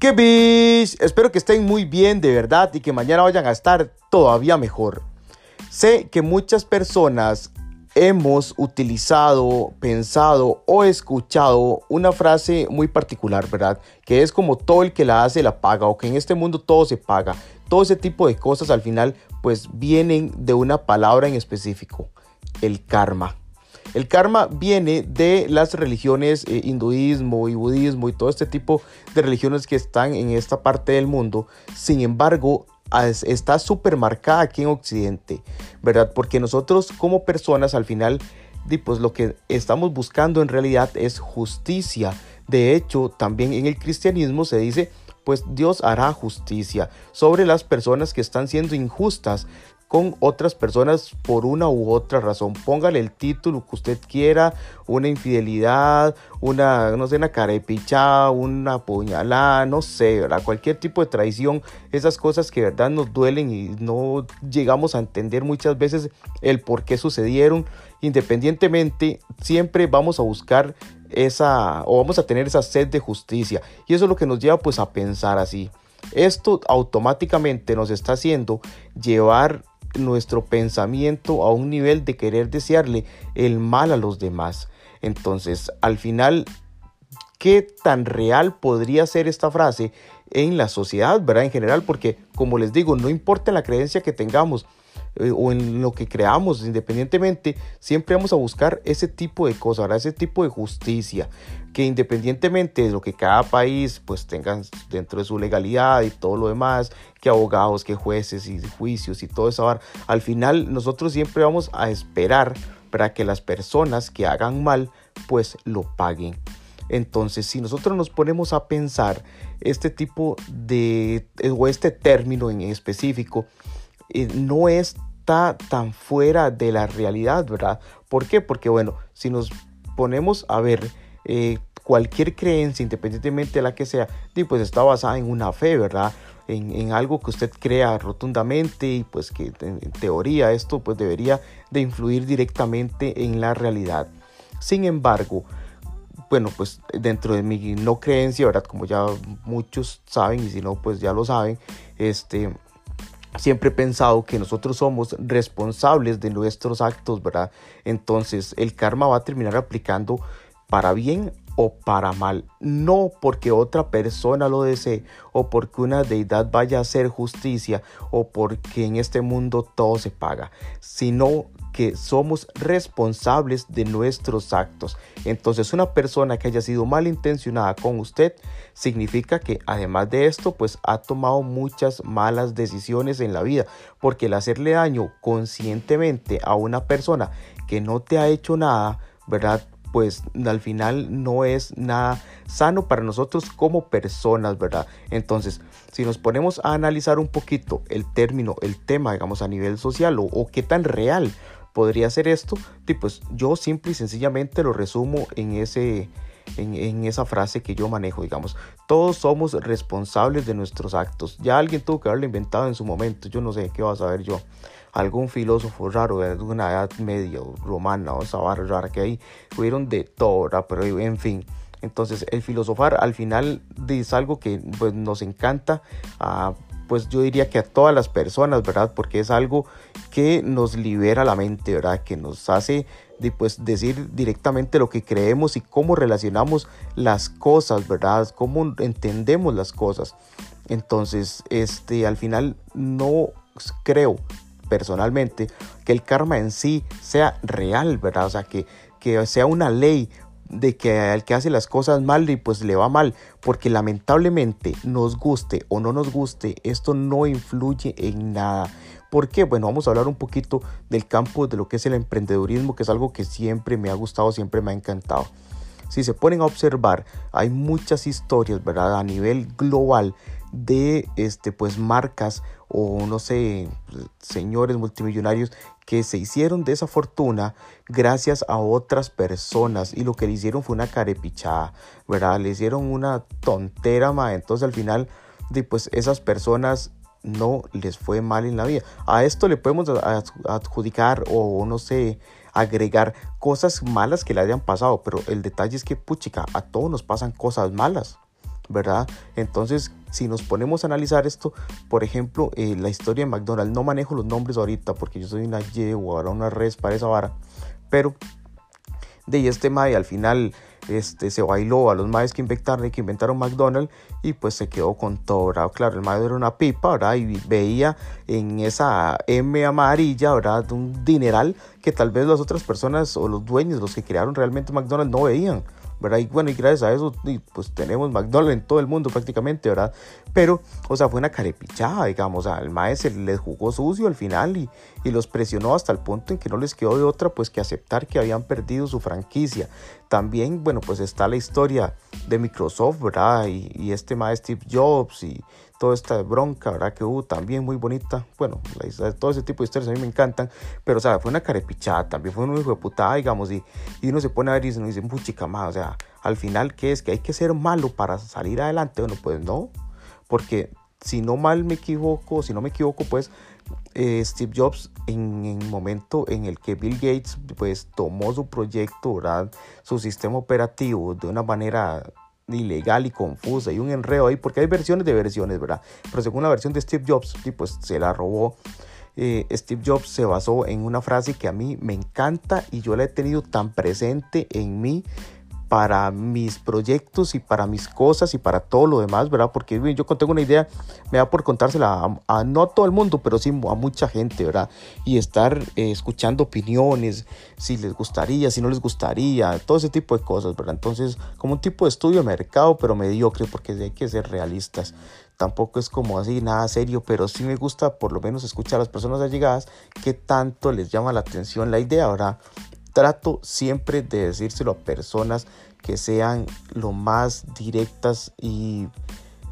¡Qué bish! Espero que estén muy bien de verdad y que mañana vayan a estar todavía mejor. Sé que muchas personas hemos utilizado, pensado o escuchado una frase muy particular, ¿verdad? Que es como todo el que la hace la paga o que en este mundo todo se paga. Todo ese tipo de cosas al final pues vienen de una palabra en específico, el karma. El karma viene de las religiones eh, hinduismo y budismo y todo este tipo de religiones que están en esta parte del mundo. Sin embargo, está súper marcada aquí en Occidente, ¿verdad? Porque nosotros como personas al final, pues lo que estamos buscando en realidad es justicia. De hecho, también en el cristianismo se dice pues Dios hará justicia sobre las personas que están siendo injustas con otras personas por una u otra razón. Póngale el título que usted quiera, una infidelidad, una, no sé, una carepichada, una puñalada, no sé, ¿verdad? Cualquier tipo de traición, esas cosas que verdad nos duelen y no llegamos a entender muchas veces el por qué sucedieron. Independientemente, siempre vamos a buscar esa, o vamos a tener esa sed de justicia. Y eso es lo que nos lleva pues a pensar así. Esto automáticamente nos está haciendo llevar nuestro pensamiento a un nivel de querer desearle el mal a los demás. Entonces, al final, ¿qué tan real podría ser esta frase en la sociedad, verdad? En general, porque como les digo, no importa la creencia que tengamos, eh, o en lo que creamos, independientemente, siempre vamos a buscar ese tipo de cosas, ese tipo de justicia, que independientemente de lo que cada país pues tenga dentro de su legalidad y todo lo demás, que abogados, que jueces y juicios y todo eso, al final nosotros siempre vamos a esperar para que las personas que hagan mal pues lo paguen. Entonces, si nosotros nos ponemos a pensar este tipo de, o este término en específico, no está tan fuera de la realidad, ¿verdad? ¿Por qué? Porque bueno, si nos ponemos a ver eh, cualquier creencia, independientemente de la que sea, pues está basada en una fe, ¿verdad? En, algo que usted crea rotundamente y pues que en, teoría esto pues debería de influir directamente en la realidad. Sin embargo, bueno, pues dentro de mi no creencia, ¿verdad? Como ya muchos saben y si no, pues ya lo saben, este, Siempre he pensado que nosotros somos responsables de nuestros actos, ¿verdad? Entonces el karma va a terminar aplicando para bien o para mal, no porque otra persona lo desee o porque una deidad vaya a hacer justicia o porque en este mundo todo se paga, sino que somos responsables de nuestros actos. Entonces una persona que haya sido malintencionada con usted significa que además de esto pues ha tomado muchas malas decisiones en la vida porque el hacerle daño conscientemente a una persona que no te ha hecho nada, ¿verdad? pues al final no es nada sano para nosotros como personas, ¿verdad? Entonces, si nos ponemos a analizar un poquito el término, el tema, digamos, a nivel social o, qué tan real podría ser esto, pues yo simple y sencillamente lo resumo en ese... En, en, esa frase que yo manejo, digamos. Todos somos responsables de nuestros actos. Ya alguien tuvo que haberlo inventado en su momento. Yo no sé qué va a saber yo algún filósofo raro de una edad media romana o esa barra rara que hay, fueron de todo, pero en fin. Entonces el filosofar al final es algo que pues, nos encanta, ah, pues yo diría que a todas las personas, ¿verdad? Porque es algo que nos libera la mente, ¿verdad? Que nos hace pues, decir directamente lo que creemos y cómo relacionamos las cosas, ¿verdad? Cómo entendemos las cosas. Entonces, este, al final no creo personalmente que el karma en sí sea real, ¿verdad? O sea, que, que sea una ley de que el que hace las cosas mal y pues le va mal, porque lamentablemente nos guste o no nos guste, esto no influye en nada. ¿Por qué? Bueno, vamos a hablar un poquito del campo de lo que es el emprendedurismo, que es algo que siempre me ha gustado, siempre me ha encantado. Si se ponen a observar, hay muchas historias, ¿verdad? A nivel global de este pues marcas o no sé, señores multimillonarios que se hicieron de esa fortuna gracias a otras personas y lo que le hicieron fue una carepichada, ¿verdad? Le hicieron una tontera. Entonces al final, pues esas personas no les fue mal en la vida. A esto le podemos adjudicar o no sé, agregar cosas malas que le hayan pasado, pero el detalle es que, puchica, a todos nos pasan cosas malas. ¿Verdad? Entonces, si nos ponemos a analizar esto, por ejemplo, eh, la historia de McDonald's, no manejo los nombres ahorita porque yo soy una Y o ahora una res para esa vara, pero de este Mae al final este, se bailó a los maes que inventaron, que inventaron McDonald's y pues se quedó con todo, ¿verdad? Claro, el mae era una pipa, ¿verdad? Y veía en esa M amarilla, ¿verdad? Un dineral que tal vez las otras personas o los dueños, los que crearon realmente McDonald's no veían. Y bueno, y gracias a eso, pues tenemos McDonald's en todo el mundo prácticamente, ¿verdad? Pero, o sea, fue una carepichada, digamos, o sea, el maestro les jugó sucio al final y, y los presionó hasta el punto en que no les quedó de otra, pues que aceptar que habían perdido su franquicia. También, bueno, pues está la historia de Microsoft, ¿verdad? Y, y este maestro Steve Jobs y toda esta bronca, ¿verdad? Que hubo también muy bonita. Bueno, todo ese tipo de historias a mí me encantan, pero o sea, fue una carepichada, también fue un hijo de putada, digamos, y, y uno se pone a ver y se dice, puchica más, o sea, al final, ¿qué es? ¿Que hay que ser malo para salir adelante? Bueno, pues no, porque si no mal me equivoco, si no me equivoco, pues eh, Steve Jobs en el momento en el que Bill Gates pues tomó su proyecto, ¿verdad? su sistema operativo de una manera ilegal y confusa y un enredo ahí, porque hay versiones de versiones, ¿verdad? Pero según la versión de Steve Jobs, pues se la robó. Eh, Steve Jobs se basó en una frase que a mí me encanta y yo la he tenido tan presente en mí para mis proyectos y para mis cosas y para todo lo demás, ¿verdad? Porque yo tengo una idea, me da por contársela a, no a todo el mundo, pero sí a mucha gente, ¿verdad? Y estar eh, escuchando opiniones, si les gustaría, si no les gustaría, todo ese tipo de cosas, ¿verdad? Entonces, como un tipo de estudio de mercado, pero mediocre, porque hay que ser realistas. Tampoco es como así, nada serio, pero sí me gusta por lo menos escuchar a las personas allegadas que tanto les llama la atención la idea, ¿verdad? Trato siempre de decírselo a personas que sean lo más directas y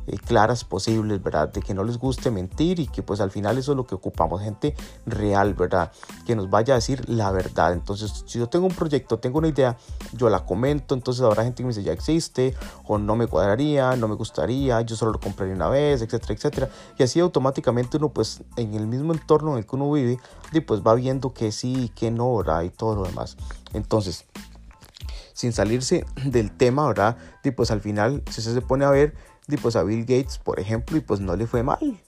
eh, claras posibles, ¿verdad? De que no les guste mentir y que pues al final eso es lo que ocupamos, gente real, ¿verdad? Que nos vaya a decir la verdad. Entonces, si yo tengo un proyecto, tengo una idea, yo la comento, entonces habrá gente que me dice ya existe o no me cuadraría, no me gustaría, yo solo lo compraría una vez, etcétera, etcétera. Y así automáticamente uno pues en el mismo entorno en el que uno vive, y pues va viendo que sí y que no, ¿verdad? Y todo lo demás. Entonces, sin salirse del tema, ¿verdad? Y pues al final, si se pone a ver, y pues a Bill Gates, por ejemplo, y pues no le fue mal,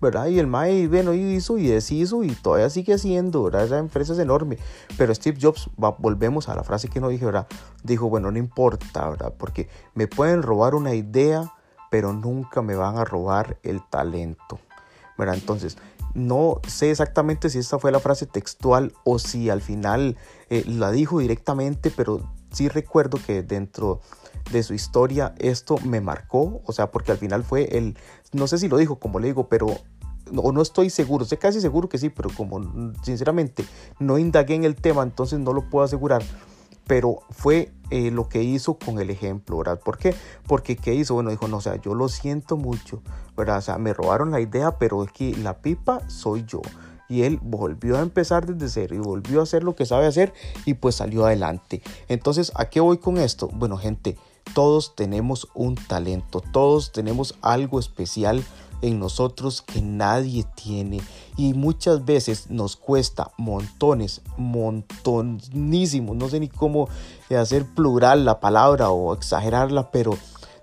¿verdad? Y el MAE, bueno, hizo y deshizo y todavía sigue haciendo, ¿verdad? Esa empresa es enorme. Pero Steve Jobs, volvemos a la frase que no dije, ¿verdad? Dijo, bueno, no importa, ¿verdad? Porque me pueden robar una idea, pero nunca me van a robar el talento, ¿verdad? Entonces, no sé exactamente si esta fue la frase textual o si al final eh, la dijo directamente, pero sí recuerdo que dentro de su historia, esto me marcó, o sea, porque al final fue el, no sé si lo dijo como le digo, pero o no estoy seguro, estoy casi seguro que sí, pero como sinceramente no indagué en el tema, entonces no lo puedo asegurar. Pero fue eh, lo que hizo con el ejemplo, ¿verdad? ¿Por qué? Porque ¿qué hizo? Bueno, dijo, no, o sea, yo lo siento mucho, ¿verdad? O sea, me robaron la idea, pero aquí la pipa soy yo y él volvió a empezar desde cero y volvió a hacer lo que sabe hacer y pues salió adelante. Entonces, ¿a qué voy con esto? Bueno, gente, todos tenemos un talento, todos tenemos algo especial en nosotros que nadie tiene. Y muchas veces nos cuesta montones, montonísimos, no sé ni cómo hacer plural la palabra o exagerarla, pero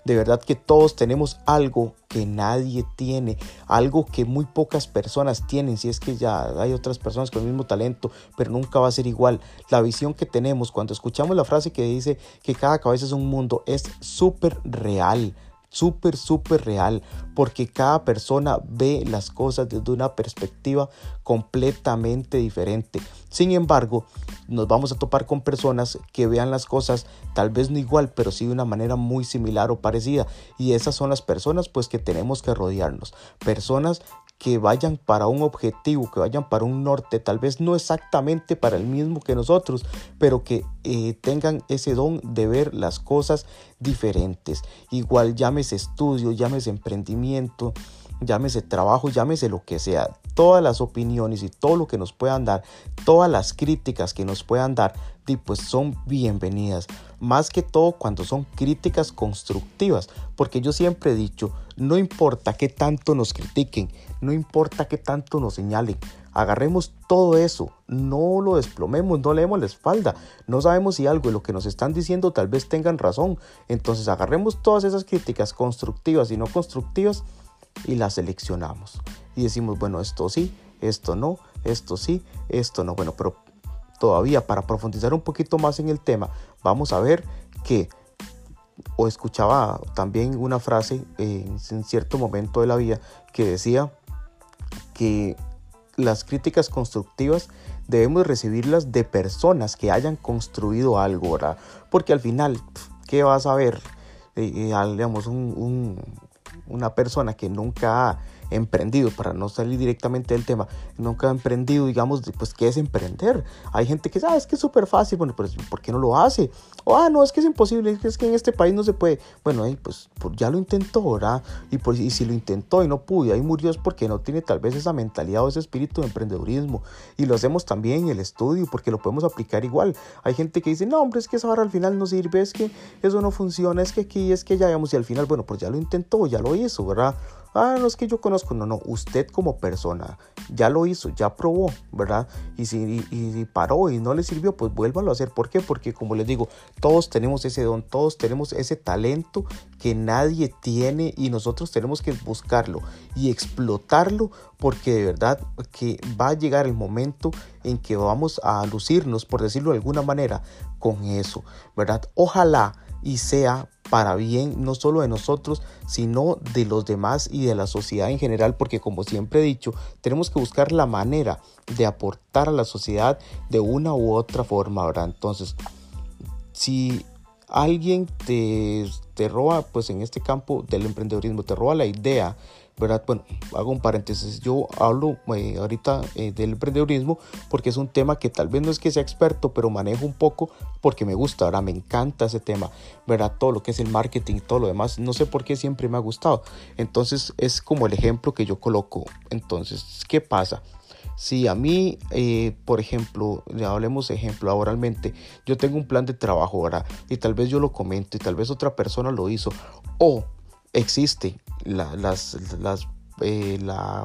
de verdad que todos tenemos algo que nadie tiene, algo que muy pocas personas tienen, si es que ya hay otras personas con el mismo talento, pero nunca va a ser igual. La visión que tenemos cuando escuchamos la frase que dice que cada cabeza es un mundo es súper real súper, súper real, porque cada persona ve las cosas desde una perspectiva completamente diferente. Sin embargo, nos vamos a topar con personas que vean las cosas tal vez no igual, pero sí de una manera muy similar o parecida. Y esas son las personas pues que tenemos que rodearnos. Personas que vayan para un objetivo, que vayan para un norte, tal vez no exactamente para el mismo que nosotros, pero que eh, tengan ese don de ver las cosas diferentes. Igual llámese estudio, llámese emprendimiento, llámese trabajo, llámese lo que sea. Todas las opiniones y todo lo que nos puedan dar, todas las críticas que nos puedan dar, pues son bienvenidas. Más que todo cuando son críticas constructivas. Porque yo siempre he dicho, no importa qué tanto nos critiquen, no importa qué tanto nos señalen. agarremos todo eso, no lo desplomemos, no leemos la espalda, no sabemos si algo de lo que nos están diciendo tal vez tengan razón. Entonces agarremos todas esas críticas constructivas y no constructivas y las seleccionamos. Y decimos, bueno, esto sí, esto no, esto sí, esto no. Bueno, pero todavía para profundizar un poquito más en el tema, vamos a ver que o escuchaba también una frase en cierto momento de la vida que decía que las críticas constructivas debemos recibirlas de personas que hayan construido algo, ¿verdad? Porque al final, ¿qué vas a ver? Eh, eh, digamos, una persona que nunca ha emprendido, para no salir directamente del tema, nunca ha emprendido, digamos, pues, ¿qué es emprender? Hay gente que dice, ah, es que es súper fácil, bueno, pues, ¿por qué no lo hace? O, ah, no, es que es imposible, es que, en este país no se puede. Bueno, ahí, pues, ya lo intentó, ¿verdad? Y, pues, y si lo intentó y no pudo, ahí murió es porque no tiene tal vez esa mentalidad o ese espíritu de emprendedurismo. Y lo hacemos también en el estudio, porque lo podemos aplicar igual. Hay gente que dice, no, hombre, es que esa barra al final no sirve, es que eso no funciona, es que aquí, es que ya, digamos, y al final, bueno, pues ya lo intentó, ya lo hizo, ¿verdad? Ah, no es que yo conozco, no, no, usted como persona ya lo hizo, ya probó, ¿verdad? Y si y, paró y no le sirvió, pues vuélvalo a hacer. ¿Por qué? Porque como les digo, todos tenemos ese don, todos tenemos ese talento que nadie tiene y nosotros tenemos que buscarlo y explotarlo porque de verdad que va a llegar el momento en que vamos a lucirnos, por decirlo de alguna manera, con eso, ¿verdad? Ojalá y sea para bien no solo de nosotros, sino de los demás y de la sociedad en general, porque como siempre he dicho, tenemos que buscar la manera de aportar a la sociedad de una u otra forma, ¿verdad? Entonces, si alguien te, te roba, pues en este campo del emprendedorismo, te roba la idea ¿verdad? Bueno, hago un paréntesis. Yo hablo eh, ahorita eh, del emprendedurismo porque es un tema que tal vez no es que sea experto, pero manejo un poco porque me gusta, ahora me encanta ese tema, ¿verdad? Todo lo que es el marketing y todo lo demás. No sé por qué siempre me ha gustado. Entonces es como el ejemplo que yo coloco. Entonces, ¿qué pasa? Si a mí, eh, por ejemplo, le hablemos ejemplo laboralmente, yo tengo un plan de trabajo, ¿verdad? Y tal vez yo lo comento y tal vez otra persona lo hizo. O existe la, las, las, eh, la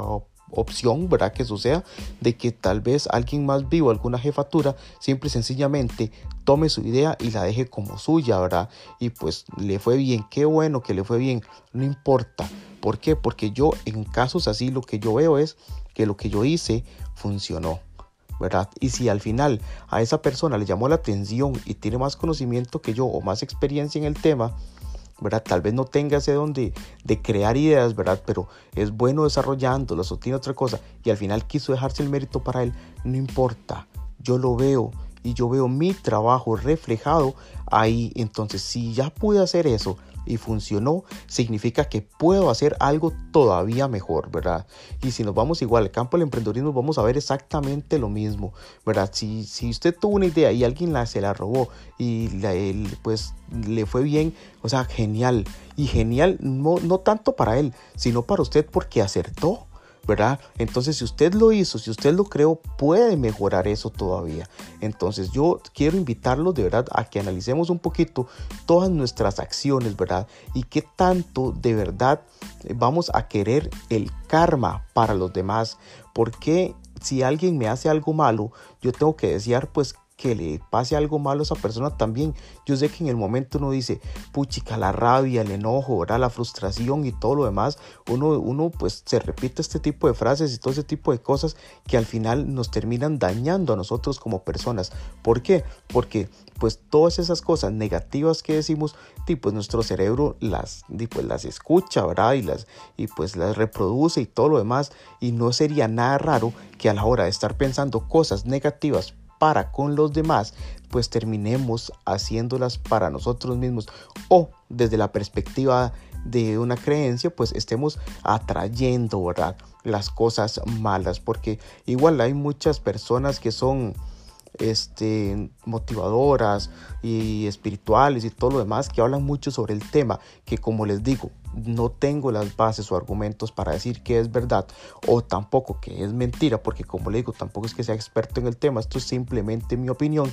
opción, ¿verdad? Que suceda de que tal vez alguien más vivo, alguna jefatura, simple y sencillamente tome su idea y la deje como suya, ¿verdad? Y pues le fue bien, qué bueno que le fue bien, no importa. ¿Por qué? Porque yo en casos así lo que yo veo es que lo que yo hice funcionó. ¿verdad? Y si al final a esa persona le llamó la atención y tiene más conocimiento que yo o más experiencia en el tema, ¿verdad? Tal vez no tenga ese don de, crear ideas, ¿verdad? Pero es bueno desarrollándolas o tiene otra cosa y al final quiso dejarse el mérito para él, no importa, yo lo veo y yo veo mi trabajo reflejado ahí. Entonces, si ya pude hacer eso, y funcionó, significa que puedo hacer algo todavía mejor, ¿verdad? Y si nos vamos igual al campo del emprendedorismo, vamos a ver exactamente lo mismo, ¿verdad? Si, si usted tuvo una idea y alguien la, se la robó y la, pues le fue bien, o sea, genial. Y genial no, no tanto para él, sino para usted porque acertó. Entonces, si usted lo hizo, si usted lo creó, puede mejorar eso todavía. Entonces, yo quiero invitarlos de verdad a que analicemos un poquito todas nuestras acciones, ¿verdad? Y qué tanto de verdad vamos a querer el karma para los demás. Porque si alguien me hace algo malo, yo tengo que desear pues que le pase algo malo a esa persona también. Yo sé que en el momento uno dice, puchica, la rabia, el enojo, ¿verdad? la frustración y todo lo demás, uno, uno pues se repite este tipo de frases y todo ese tipo de cosas que al final nos terminan dañando a nosotros como personas. ¿Por qué? Porque pues todas esas cosas negativas que decimos, pues nuestro cerebro las, pues las escucha, ¿verdad? Y, las, y pues las reproduce y todo lo demás. Y no sería nada raro que a la hora de estar pensando cosas negativas para con los demás, pues terminemos haciéndolas para nosotros mismos o desde la perspectiva de una creencia, pues estemos atrayendo. Las cosas malas, porque igual hay muchas personas que son este, motivadoras y espirituales y todo lo demás que hablan mucho sobre el tema, que como les digo, no tengo las bases o argumentos para decir que es verdad o tampoco que es mentira, porque como le digo, tampoco es que sea experto en el tema, esto es simplemente mi opinión.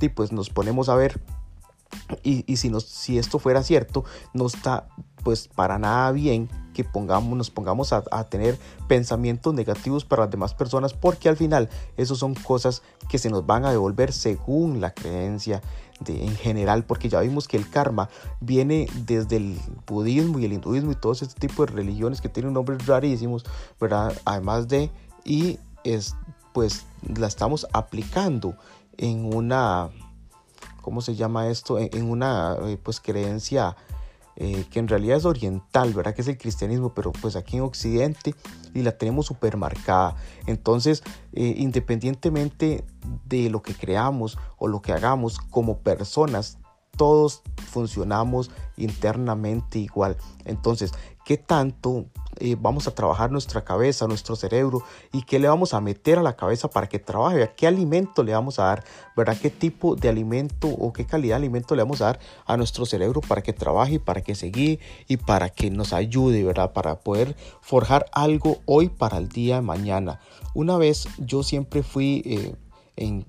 Y pues nos ponemos a ver Y, si, nos, si esto fuera cierto, no está pues para nada bien que pongamos, nos pongamos a, tener pensamientos negativos para las demás personas, porque al final esos son cosas que se nos van a devolver según la creencia de, en general, porque ya vimos que el karma viene desde el budismo y el hinduismo y todo este tipo de religiones que tienen nombres rarísimos, ¿verdad? Además de, y es, pues la estamos aplicando en una ¿cómo se llama esto? En, una eh, pues creencia eh, que en realidad es oriental, ¿verdad? Que es el cristianismo, pero pues aquí en Occidente y la tenemos súper marcada. Entonces, eh, independientemente de lo que creamos o lo que hagamos como personas, todos funcionamos internamente igual. Entonces, ¿qué tanto eh, vamos a trabajar nuestra cabeza, nuestro cerebro y qué le vamos a meter a la cabeza para que trabaje, qué alimento le vamos a dar, ¿verdad? ¿Qué tipo de alimento o qué calidad de alimento le vamos a dar a nuestro cerebro para que trabaje, para que se guíe y para que nos ayude, ¿verdad? Para poder forjar algo hoy para el día de mañana. Una vez yo siempre fui... Eh,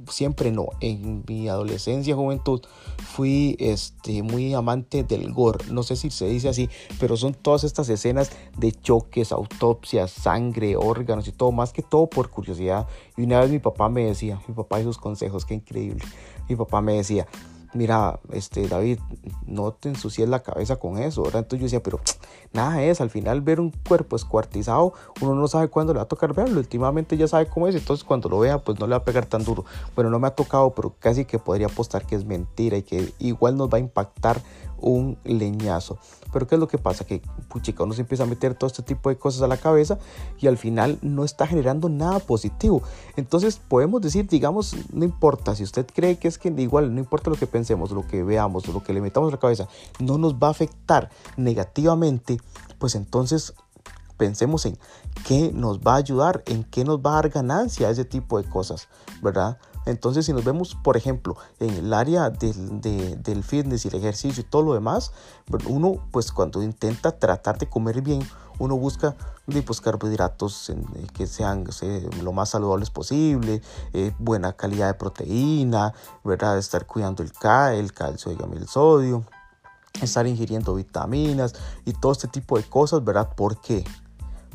siempre no, en mi adolescencia, juventud, fui este, muy amante del gore, no sé si se dice así, pero son todas estas escenas de choques, autopsias, sangre, órganos y todo, más que todo por curiosidad. Y una vez mi papá me decía, mi papá y sus consejos, qué increíble, mi papá me decía, mira, este, David, no te ensucies la cabeza con eso, ¿verdad? Entonces yo decía, pero nada es, al final ver un cuerpo escuartizado, uno no sabe cuándo le va a tocar verlo, últimamente ya sabe cómo es, entonces cuando lo vea, pues no le va a pegar tan duro. Bueno, no me ha tocado, pero casi que podría apostar que es mentira y que igual nos va a impactar un leñazo. Pero ¿qué es lo que pasa? Que puchica, uno se empieza a meter todo este tipo de cosas a la cabeza y al final no está generando nada positivo. Entonces podemos decir, digamos, no importa, si usted cree que es que igual, no importa lo que pensemos, lo que veamos, lo que le metamos a la cabeza, no nos va a afectar negativamente, pues entonces pensemos en qué nos va a ayudar, en qué nos va a dar ganancia ese tipo de cosas, ¿verdad? Entonces, si nos vemos, por ejemplo, en el área del, fitness y el ejercicio y todo lo demás, uno, pues cuando intenta tratar de comer bien, uno busca pues, carbohidratos eh, que sean lo más saludables posible, eh, buena calidad de proteína, ¿verdad? Estar cuidando el, el calcio y el sodio, estar ingiriendo vitaminas y todo este tipo de cosas, ¿verdad? ¿Por qué?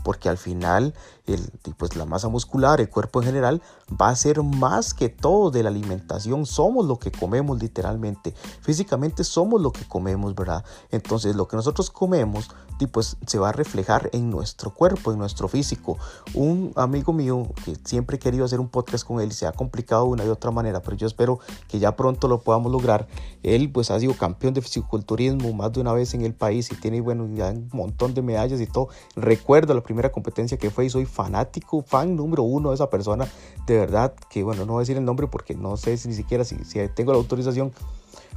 Porque al final el, pues la masa muscular, el cuerpo en general, va a ser más que todo de la alimentación. Somos lo que comemos literalmente. Físicamente somos lo que comemos, ¿verdad? Entonces lo que nosotros comemos pues se va a reflejar en nuestro cuerpo, en nuestro físico. Un amigo mío que siempre he querido hacer un podcast con él y se ha complicado de una y otra manera, pero yo espero que ya pronto lo podamos lograr. Él pues ha sido campeón de fisiculturismo más de una vez en el país y tiene bueno ya un montón de medallas y todo. Recuerdo la primera competencia que fue y soy fanático, fan número uno de esa persona. De verdad que, bueno, no voy a decir el nombre porque no sé si ni siquiera si, si tengo la autorización.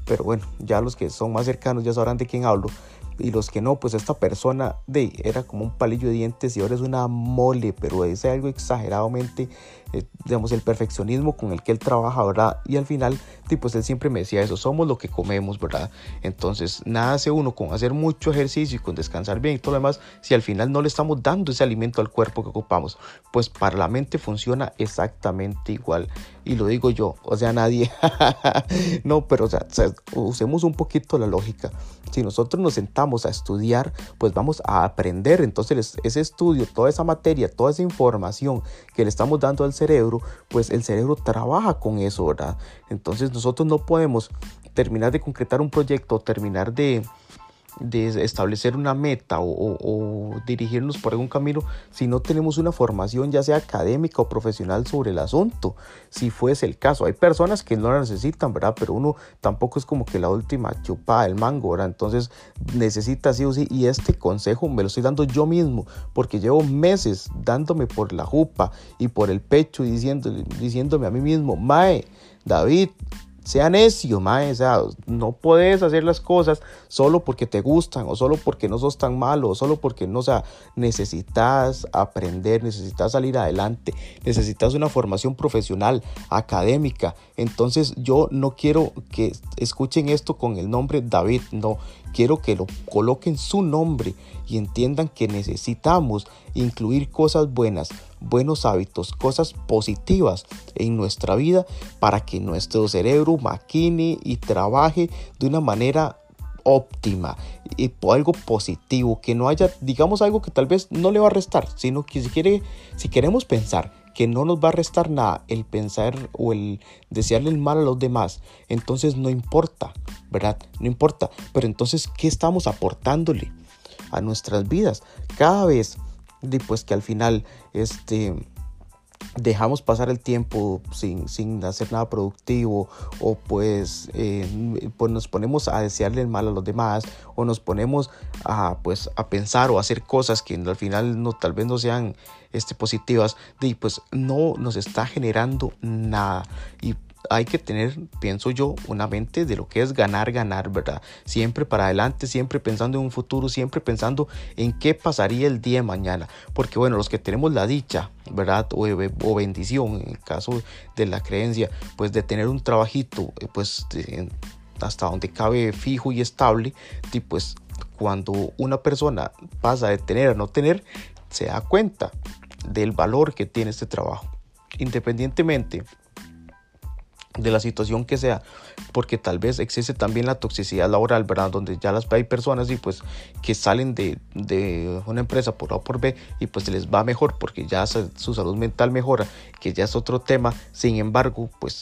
Pero bueno, ya los que son más cercanos ya sabrán de quién hablo y los que no, pues esta persona de, era como un palillo de dientes y ahora es una mole, pero es algo exageradamente eh, digamos, el perfeccionismo con el que él trabaja, ¿verdad? Y al final, pues él siempre me decía eso, somos lo que comemos, ¿verdad? Entonces, nada hace uno con hacer mucho ejercicio y con descansar bien y todo lo demás, si al final no le estamos dando ese alimento al cuerpo que ocupamos, pues para la mente funciona exactamente igual. Y lo digo yo, o sea, nadie, no, pero o sea, usemos un poquito la lógica. Si nosotros nos sentamos a estudiar, pues vamos a aprender. Entonces, ese estudio, toda esa materia, toda esa información que le estamos dando al cerebro, pues el cerebro trabaja con eso, ¿verdad? Entonces nosotros no podemos terminar de concretar un proyecto, terminar de, de establecer una meta o, dirigirnos por algún camino si no tenemos una formación ya sea académica o profesional sobre el asunto, si fuese el caso. Hay personas que no la necesitan, ¿verdad? Pero uno tampoco es como que la última chupada del mango, ¿verdad? Entonces necesita sí o sí y este consejo me lo estoy dando yo mismo porque llevo meses dándome por la jupa y por el pecho y diciéndome a mí mismo, Mae, David, sea necio, mae, o sea, no puedes hacer las cosas solo porque te gustan o solo porque no sos tan malo o solo porque no, sea, necesitas aprender, necesitas salir adelante, necesitas una formación profesional, académica. Entonces yo no quiero que escuchen esto con el nombre David, no, quiero que lo coloquen su nombre y entiendan que necesitamos incluir cosas buenas, buenos hábitos, cosas positivas en nuestra vida para que nuestro cerebro maquine y trabaje de una manera óptima y algo positivo, que no haya, digamos, algo que tal vez no le va a restar, sino que si, si queremos pensar que no nos va a restar nada el pensar o el desearle el mal a los demás, entonces no importa, ¿verdad? No importa, pero entonces, ¿qué estamos aportándole a nuestras vidas? Cada vez, pues que al final, este dejamos pasar el tiempo sin, sin hacer nada productivo o pues, eh, pues nos ponemos a desearle el mal a los demás o nos ponemos a, pues, a pensar o a hacer cosas que al final no, tal vez no sean este, positivas y pues no nos está generando nada. Y hay que tener, pienso yo, una mente de lo que es ganar, ganar, ¿verdad? Siempre para adelante, siempre pensando en un futuro, siempre pensando en qué pasaría el día de mañana. Porque bueno, los que tenemos la dicha, ¿verdad? O, o bendición, en el caso de la creencia, pues de tener un trabajito, eh, pues hasta donde cabe fijo y estable, y pues cuando una persona pasa de tener a no tener, se da cuenta del valor que tiene este trabajo. Independientemente de la situación que sea, porque tal vez existe también la toxicidad laboral, ¿verdad? Donde ya las hay personas y pues que salen de, de una empresa por A o por B y pues se les va mejor porque ya su salud mental mejora, que ya es otro tema, sin embargo, pues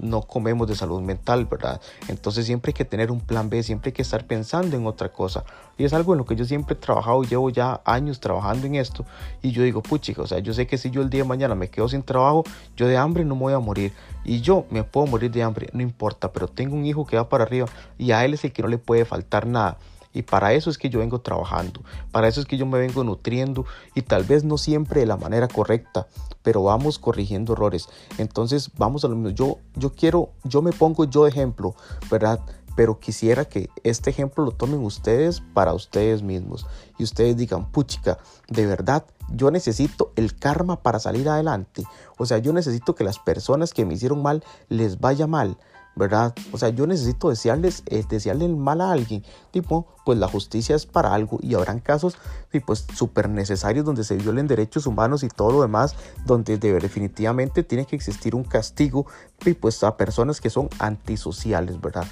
no comemos de salud mental, ¿verdad? Entonces siempre hay que tener un plan B, siempre hay que estar pensando en otra cosa. Y es algo en lo que yo siempre he trabajado, llevo ya años trabajando en esto y yo digo, puchica, o sea, yo sé que si yo el día de mañana me quedo sin trabajo, yo de hambre no me voy a morir y yo me puedo morir de hambre, no importa, pero tengo un hijo que va para arriba y a él es el que no le puede faltar nada. Y para eso es que yo vengo trabajando, para eso es que yo me vengo nutriendo y tal vez no siempre de la manera correcta, pero vamos corrigiendo errores. Entonces vamos a lo mismo. Yo, yo quiero, yo me pongo yo de ejemplo, ¿verdad? Pero quisiera que este ejemplo lo tomen ustedes para ustedes mismos y ustedes digan, puchica, de verdad, yo necesito el karma para salir adelante. O sea, yo necesito que las personas que me hicieron mal les vaya mal. ¿Verdad? O sea, yo necesito desearles, eh, desearle el mal a alguien, tipo, pues la justicia es para algo y habrán casos, pues, súper necesarios donde se violen derechos humanos y todo lo demás, donde definitivamente tiene que existir un castigo, y pues a personas que son antisociales, ¿verdad?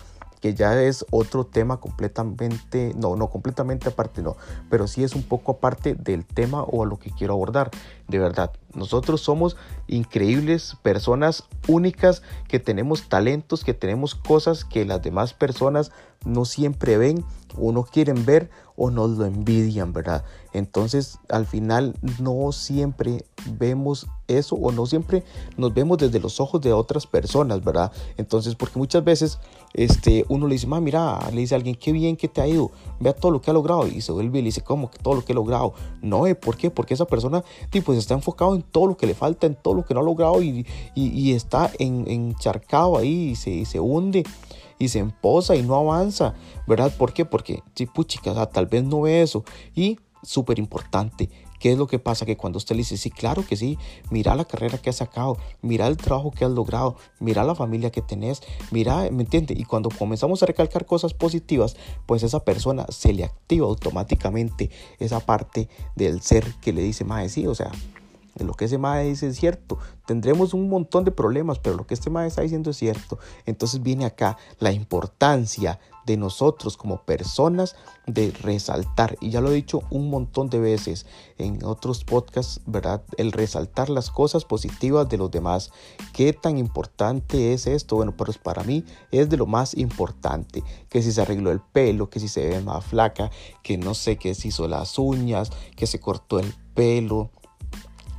que ya es otro tema completamente, no, no completamente aparte, no, pero sí es un poco aparte del tema o a lo que quiero abordar. De verdad, nosotros somos increíbles personas únicas que tenemos talentos, que tenemos cosas que las demás personas no siempre ven o no quieren ver o nos lo envidian, ¿verdad? Entonces, al final no siempre vemos eso o no siempre nos vemos desde los ojos de otras personas, ¿verdad? Entonces, porque muchas veces este, uno le dice, ma, mira, le dice a alguien, qué bien que te ha ido, vea todo lo que ha logrado. Y se vuelve y le dice, ¿cómo que todo lo que he logrado? No. ¿por qué? Porque esa persona, tipo, está enfocado en todo lo que le falta, en todo lo que no ha logrado y, y, está en, encharcado ahí y se, y se hunde y se emposa y no avanza, ¿verdad? ¿Por qué? Porque, sí, puchica, tal vez no ve eso. Y súper importante, ¿qué es lo que pasa? Que cuando usted le dice, sí, claro que sí, mira la carrera que has sacado, mira el trabajo que has logrado, mira la familia que tenés, mira, ¿me entiende? Y cuando comenzamos a recalcar cosas positivas, pues esa persona se le activa automáticamente esa parte del ser que le dice, más sí, o sea, lo que ese mae dice es cierto. Tendremos un montón de problemas, pero lo que este mae está diciendo es cierto. Entonces viene acá la importancia de nosotros como personas de resaltar. Y ya lo he dicho un montón de veces en otros podcasts, ¿verdad? El resaltar las cosas positivas de los demás. ¿Qué tan importante es esto? Bueno, pues para mí es de lo más importante. Que si se arregló el pelo, que si se ve más flaca, que no sé, que si hizo las uñas, que se cortó el pelo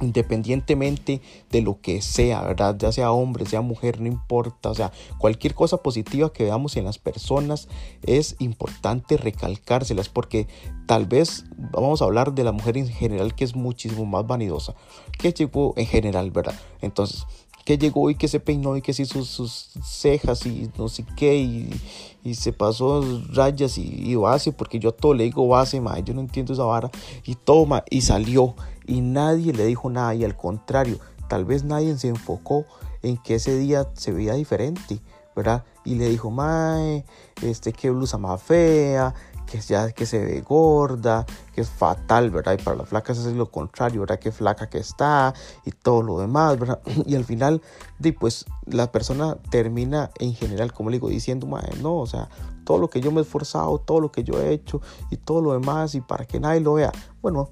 independientemente de lo que sea, ¿verdad? Ya sea hombre, sea mujer, no importa, o sea, cualquier cosa positiva que veamos en las personas es importante recalcárselas porque tal vez vamos a hablar de la mujer en general que es muchísimo más vanidosa, que llegó en general, ¿verdad? Entonces, que llegó y que se peinó y que se hizo sus cejas y no sé qué y, se pasó rayas y, base, porque yo todo le digo base, ma, yo no entiendo esa vara y toma y salió y nadie le dijo nada y al contrario, tal vez nadie se enfocó en que ese día se veía diferente, ¿verdad? Y le dijo, mae, este, qué blusa más fea, que ya que se ve gorda, que es fatal, ¿verdad? Y para las flacas es lo contrario, ¿verdad? Que flaca que está y todo lo demás, ¿verdad? Y al final, pues la persona termina en general, como le digo, diciendo, mae, no, o sea, todo lo que yo me he esforzado, todo lo que yo he hecho y todo lo demás y para que nadie lo vea. Bueno,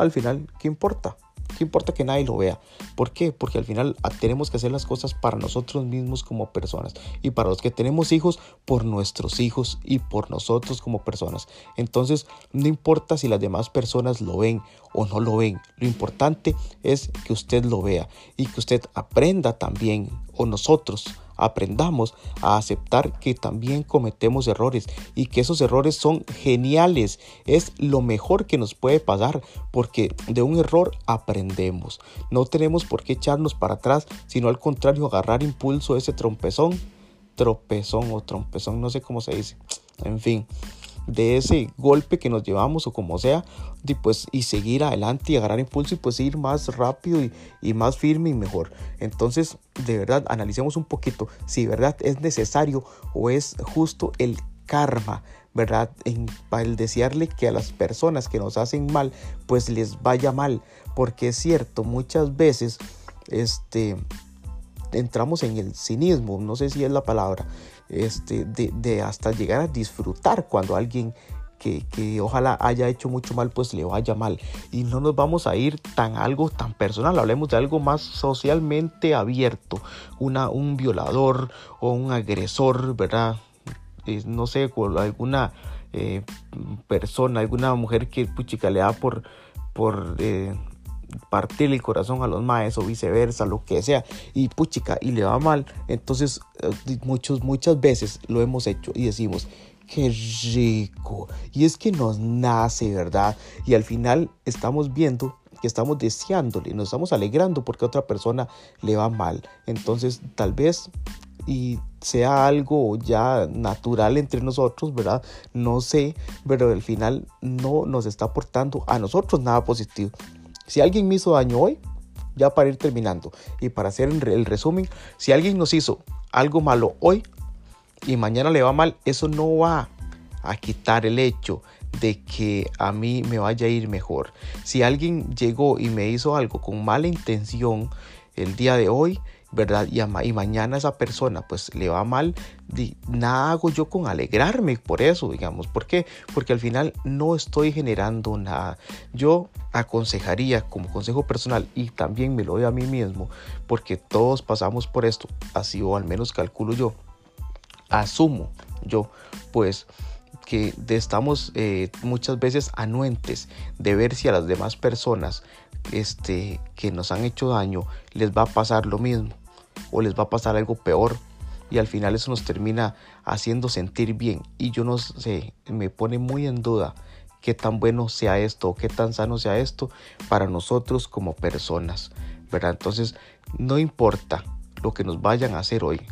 al final, ¿qué importa? ¿Qué importa que nadie lo vea? ¿Por qué? Porque al final ah, tenemos que hacer las cosas para nosotros mismos como personas y para los que tenemos hijos, por nuestros hijos y por nosotros como personas. Entonces, no importa si las demás personas lo ven o no lo ven, lo importante es que usted lo vea y que usted aprenda también o nosotros aprendamos a aceptar que también cometemos errores y que esos errores son geniales. Es lo mejor que nos puede pasar porque de un error aprendemos. No tenemos por qué echarnos para atrás, sino al contrario agarrar impulso ese trompezón, tropezón o trompezón, no sé cómo se dice. En fin, de ese golpe que nos llevamos o como sea, y, pues, y seguir adelante y agarrar impulso y pues ir más rápido y, más firme y mejor. Entonces, de verdad, analicemos un poquito si verdad es necesario o es justo el karma, ¿verdad? En, para el desearle que a las personas que nos hacen mal, pues les vaya mal. Porque es cierto, muchas veces, este, entramos en el cinismo, no sé si es la palabra, este, de, hasta llegar a disfrutar cuando alguien que, ojalá haya hecho mucho mal, pues le vaya mal. Y no nos vamos a ir tan algo tan personal, hablemos de algo más socialmente abierto, una, un violador o un agresor, ¿verdad? no sé, alguna eh, persona, alguna mujer que puchica le da por, por eh, partirle el corazón a los maes o viceversa, lo que sea, y puchica, y le va mal, entonces eh, muchos, muchas veces lo hemos hecho y decimos, qué rico, y es que nos nace, ¿verdad? Y al final estamos viendo que estamos deseándole, nos estamos alegrando porque a otra persona le va mal, entonces tal vez y sea algo ya natural entre nosotros, ¿verdad? No sé, pero al final no nos está aportando a nosotros nada positivo. Si alguien me hizo daño hoy, ya para ir terminando y para hacer el resumen, si alguien nos hizo algo malo hoy y mañana le va mal, eso no va a quitar el hecho de que a mí me vaya a ir mejor. Si alguien llegó y me hizo algo con mala intención el día de hoy, ¿verdad? Y, y, mañana esa persona pues le va mal, nada hago yo con alegrarme por eso, digamos. ¿Por qué? Porque al final no estoy generando nada. Yo aconsejaría como consejo personal y también me lo doy a mí mismo, porque todos pasamos por esto, así o al menos calculo yo, asumo yo, pues que estamos eh, muchas veces anuentes de ver si a las demás personas este, que nos han hecho daño les va a pasar lo mismo o les va a pasar algo peor y al final eso nos termina haciendo sentir bien y yo no sé, me pone muy en duda qué tan bueno sea esto o qué tan sano sea esto para nosotros como personas, ¿verdad? Entonces, no importa lo que nos vayan a hacer hoy,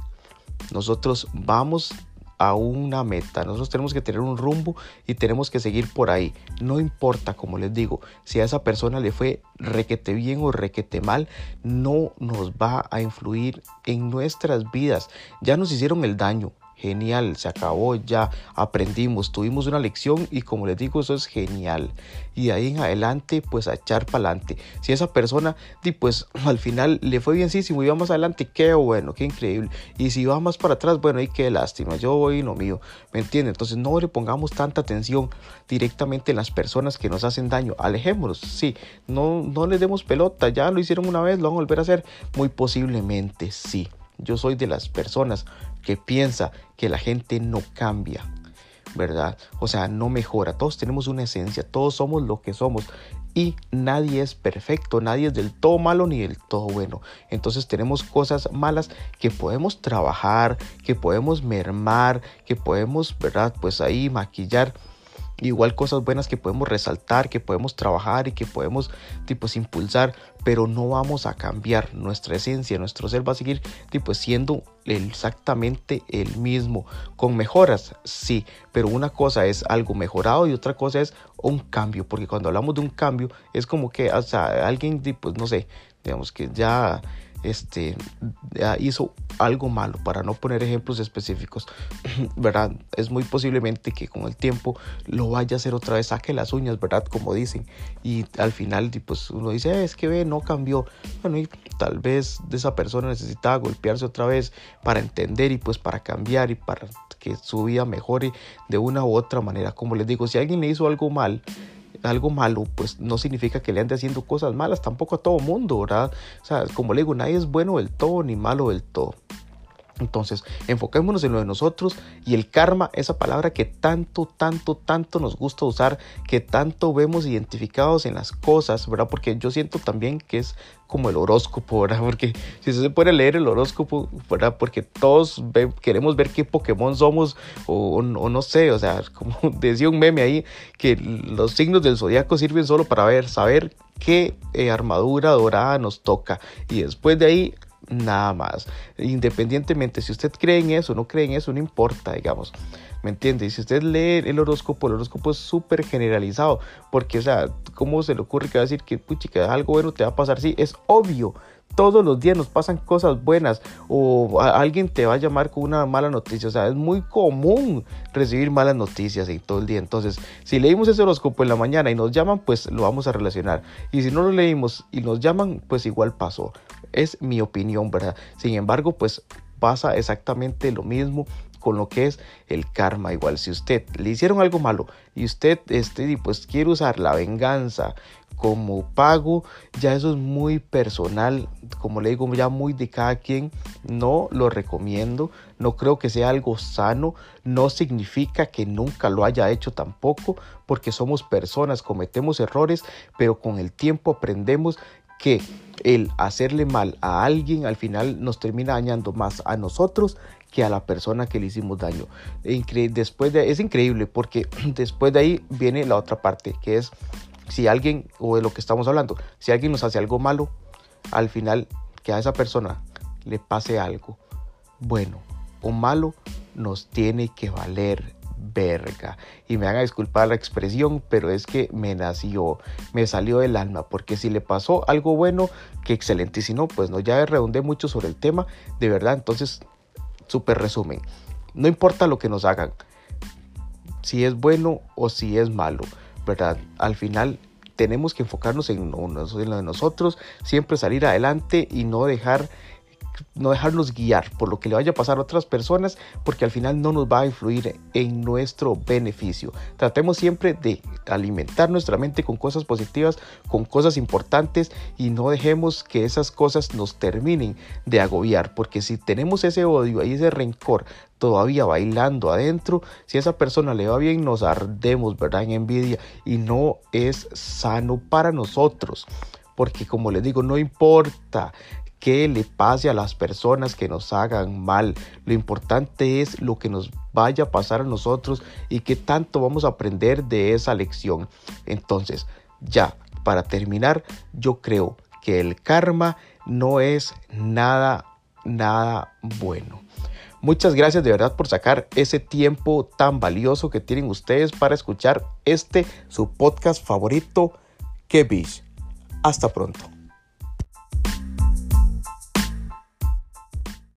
nosotros vamos a una meta. Nosotros tenemos que tener un rumbo y tenemos que seguir por ahí. No importa, como les digo, si a esa persona le fue requete bien o requete mal, no nos va a influir en nuestras vidas. Ya nos hicieron el daño, genial, se acabó, ya aprendimos, tuvimos una lección y como les digo, eso es genial. Y de ahí en adelante, pues a echar para adelante. Si esa persona, pues al final le fue bien, sí, si iba más adelante, qué bueno, qué increíble. Y si va más para atrás, bueno, ahí qué lástima, yo voy lo mío, ¿me entiende? Entonces no le pongamos tanta atención directamente en las personas que nos hacen daño, alejémonos, sí, no, no les demos pelota, ya lo hicieron una vez, lo van a volver a hacer, muy posiblemente sí. Yo soy de las personas que piensa que la gente no cambia, ¿verdad? O sea, no mejora. Todos tenemos una esencia, todos somos lo que somos y nadie es perfecto, nadie es del todo malo ni del todo bueno. Entonces tenemos cosas malas que podemos trabajar, que podemos mermar, que podemos, ¿verdad? Pues ahí maquillar igual cosas buenas que podemos resaltar, que podemos trabajar y que podemos tipos impulsar, pero no vamos a cambiar. Nuestra esencia, nuestro ser va a seguir tipo siendo exactamente el mismo, con mejoras, sí, pero una cosa es algo mejorado y otra cosa es un cambio, porque cuando hablamos de un cambio es como que, o sea, alguien, pues no sé, digamos que ya este, hizo algo malo, para no poner ejemplos específicos, ¿verdad? Es muy posiblemente que con el tiempo lo vaya a hacer otra vez, saque las uñas, ¿verdad? Como dicen, y al final, pues uno dice, eh, es que ve, no cambió. Bueno, y tal vez de esa persona necesitaba golpearse otra vez para entender y pues para cambiar y para que su vida mejore de una u otra manera. Como les digo, si alguien le hizo algo mal, algo malo, pues no significa que le ande haciendo cosas malas tampoco a todo mundo, ¿verdad? O sea, como le digo, nadie es bueno del todo ni malo del todo. Entonces, enfoquémonos en lo de nosotros y el karma, esa palabra que tanto, tanto, tanto nos gusta usar, que tanto vemos identificados en las cosas, ¿verdad? Porque yo siento también que es como el horóscopo, ¿verdad? Porque si se puede leer el horóscopo, ¿verdad? Porque todos queremos ver qué Pokémon somos o, no sé, o sea, como decía un meme ahí, que los signos del zodiaco sirven solo para ver, saber qué eh, armadura dorada nos toca y después de ahí nada más. Independientemente si usted cree en eso o no cree en eso, no importa, digamos. ¿Me entiende? Y si usted lee el horóscopo, el horóscopo es súper generalizado, porque, o sea, ¿cómo se le ocurre que va a decir que, puchica, algo bueno te va a pasar? Sí, es obvio, todos los días nos pasan cosas buenas o alguien te va a llamar con una mala noticia. O sea, es muy común recibir malas noticias en todo el día. Entonces, si leímos ese horóscopo en la mañana y nos llaman, pues lo vamos a relacionar. Y si no lo leímos y nos llaman, pues igual pasó. Es mi opinión, ¿verdad? Sin embargo, pues pasa exactamente lo mismo con lo que es el karma. Igual, si usted le hicieron algo malo y usted este, pues, quiere usar la venganza como pago, ya eso es muy personal, como le digo, ya muy de cada quien, no lo recomiendo, no creo que sea algo sano, no significa que nunca lo haya hecho tampoco, porque somos personas, cometemos errores, pero con el tiempo aprendemos que el hacerle mal a alguien al final nos termina dañando más a nosotros que a la persona que le hicimos daño. Después de, es increíble porque después de ahí viene la otra parte, que es si alguien, o de lo que estamos hablando, si alguien nos hace algo malo, al final que a esa persona le pase algo bueno o malo, nos tiene que valer verga. Y me van a disculpar la expresión, pero es que me nació, me salió del alma, porque si le pasó algo bueno, que excelente, y si no, pues no, ya redondé mucho sobre el tema, de verdad, entonces, súper resumen, no importa lo que nos hagan, si es bueno o si es malo, ¿verdad? Al final tenemos que enfocarnos en, de nosotros, siempre salir adelante y no dejar no dejarnos guiar por lo que le vaya a pasar a otras personas, porque al final no nos va a influir en nuestro beneficio. Tratemos siempre de alimentar nuestra mente con cosas positivas, con cosas importantes y no dejemos que esas cosas nos terminen de agobiar, porque si tenemos ese odio y ese rencor todavía bailando adentro, si a esa persona le va bien, nos ardemos, ¿verdad? En envidia y no es sano para nosotros porque como les digo, no importa qué le pase a las personas que nos hagan mal. Lo importante es lo que nos vaya a pasar a nosotros y qué tanto vamos a aprender de esa lección. Entonces, ya, para terminar, yo creo que el karma no es nada, nada bueno. Muchas gracias de verdad por sacar ese tiempo tan valioso que tienen ustedes para escuchar este, su podcast favorito, Que Hasta pronto.